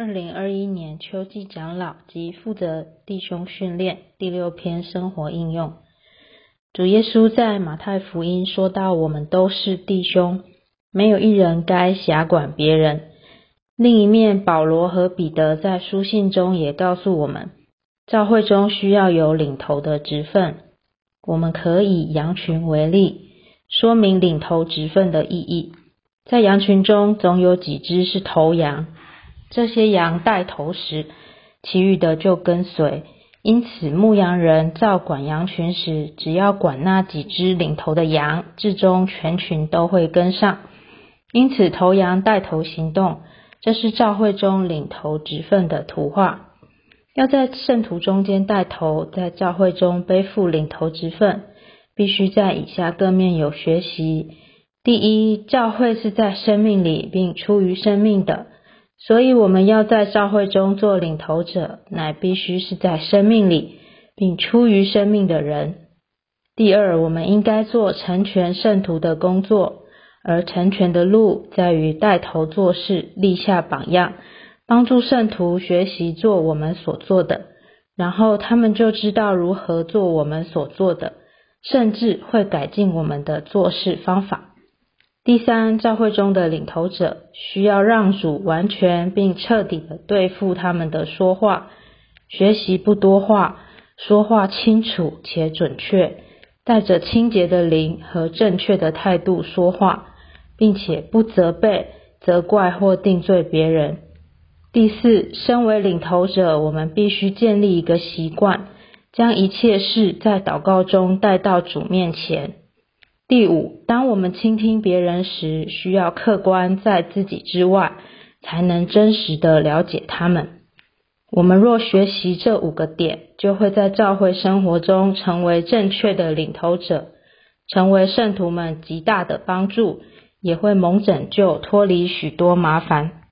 二零二一年秋季长老及负责弟兄训练第六篇生活应用。主耶稣在马太福音说到：“我们都是弟兄，没有一人该辖管别人。”另一面，保罗和彼得在书信中也告诉我们，教会中需要有领头的职分。我们可以羊群为例，说明领头职分的意义。在羊群中，总有几只是头羊。这些羊带头时，其余的就跟随。因此，牧羊人照管羊群时，只要管那几只领头的羊，至终全群都会跟上。因此，头羊带头行动，这是教会中领头职分的图画。要在圣徒中间带头，在教会中背负领头职分，必须在以下各面有学习：第一，教会是在生命里，并出于生命的。所以，我们要在教会中做领头者，乃必须是在生命里，并出于生命的人。第二，我们应该做成全圣徒的工作，而成全的路在于带头做事，立下榜样，帮助圣徒学习做我们所做的，然后他们就知道如何做我们所做的，甚至会改进我们的做事方法。第三，教会中的领头者需要让主完全并彻底的对付他们的说话，学习不多话，说话清楚且准确，带着清洁的灵和正确的态度说话，并且不责备、责怪或定罪别人。第四，身为领头者，我们必须建立一个习惯，将一切事在祷告中带到主面前。第五，当我们倾听别人时，需要客观在自己之外，才能真实的了解他们。我们若学习这五个点，就会在教会生活中成为正确的领头者，成为圣徒们极大的帮助，也会蒙拯救，脱离许多麻烦。